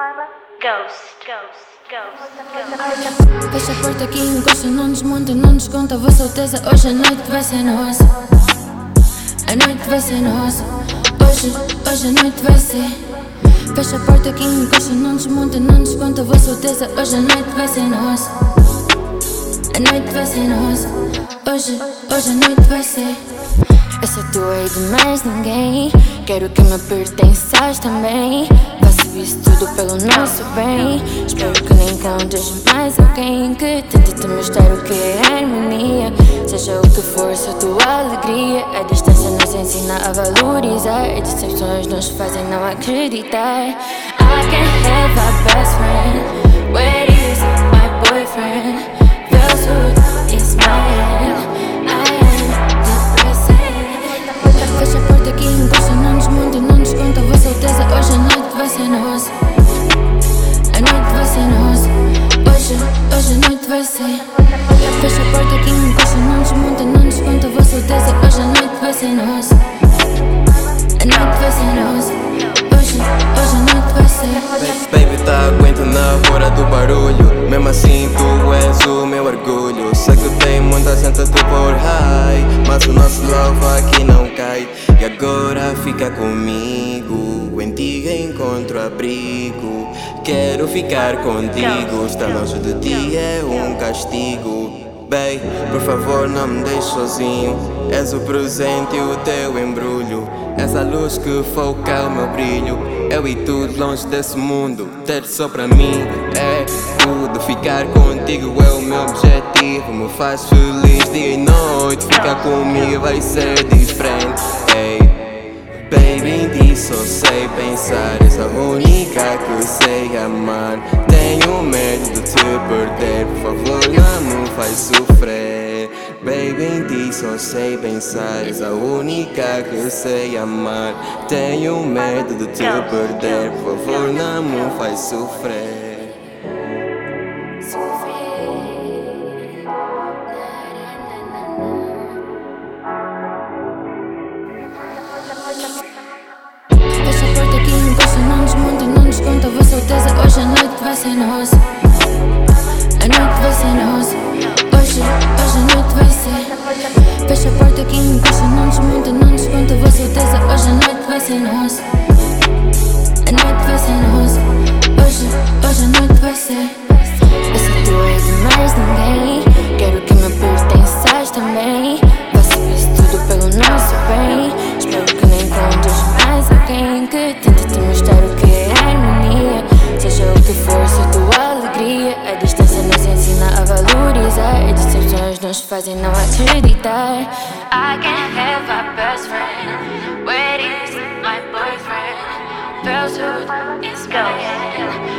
Ghost, ghost, ghost, Fecha a porta aqui, encosta, não desmonta, não desconta. Vou certeza, hoje a noite vai ser nossa. A noite vai ser nossa. Hoje, hoje a noite vai ser. Fecha a porta aqui, encosta, não desmonta, não desconta. Vou certeza, hoje a noite vai ser nossa. A noite vai ser nossa. Hoje, hoje a noite vai ser. Eu sou tua e de mais ninguém. Quero que me pertenças também. Faço isso tudo pelo nosso bem. Espero que nem encontres mais alguém que tente te mostrar o que é harmonia. Seja o que for, sou tua alegria. A distância nos ensina a valorizar. E decepções nos fazem não acreditar. I can't have a best friend. Where is my boyfriend? A ser. Fecha a porta aqui, encosta, não desmonta, não desconta. Vou certeza, hoje a noite vai ser nossa. A noite vai ser nossa. Hoje, hoje a noite vai ser. Baby, tá aguento na hora do barulho. Mesmo assim, tu és o meu orgulho. Sei que tem muita gente a te high. Mas o nosso love aqui não cai. E agora fica comigo. Quero ficar contigo. Estar longe de ti é um castigo. Bem, por favor não me deixes sozinho. És o presente e o teu embrulho. És a luz que foca o meu brilho. Eu e tu longe desse mundo. Ter só pra mim é tudo. Ficar contigo é o meu objetivo. Me faz feliz dia e noite. Ficar comigo vai ser diferente. Ei, Só sei pensar. És a única que sei amar. Tenho medo de te perder. Por favor, não me faz sofrer. Baby, em ti só sei pensar. És a única que sei amar. Tenho medo de te perder. Por favor, não me faz sofrer A noite vai ser nossa. Hoje, hoje a noite vai ser. Fecha a porta aqui, encosta, não desmonta, não desconta. Vou certeza, hoje a noite vai ser nossa. A noite vai ser nossa. Hoje, hoje a noite vai ser. Eu sou tua e de mais ninguém. Quero que me pertenças também. Faço isso tudo pelo nosso bem. Espero que nem encontres mais alguém que te decepções nos fazem não acreditar. I can't have a best friend. Where is my boyfriend? Feels good, it's my hand. I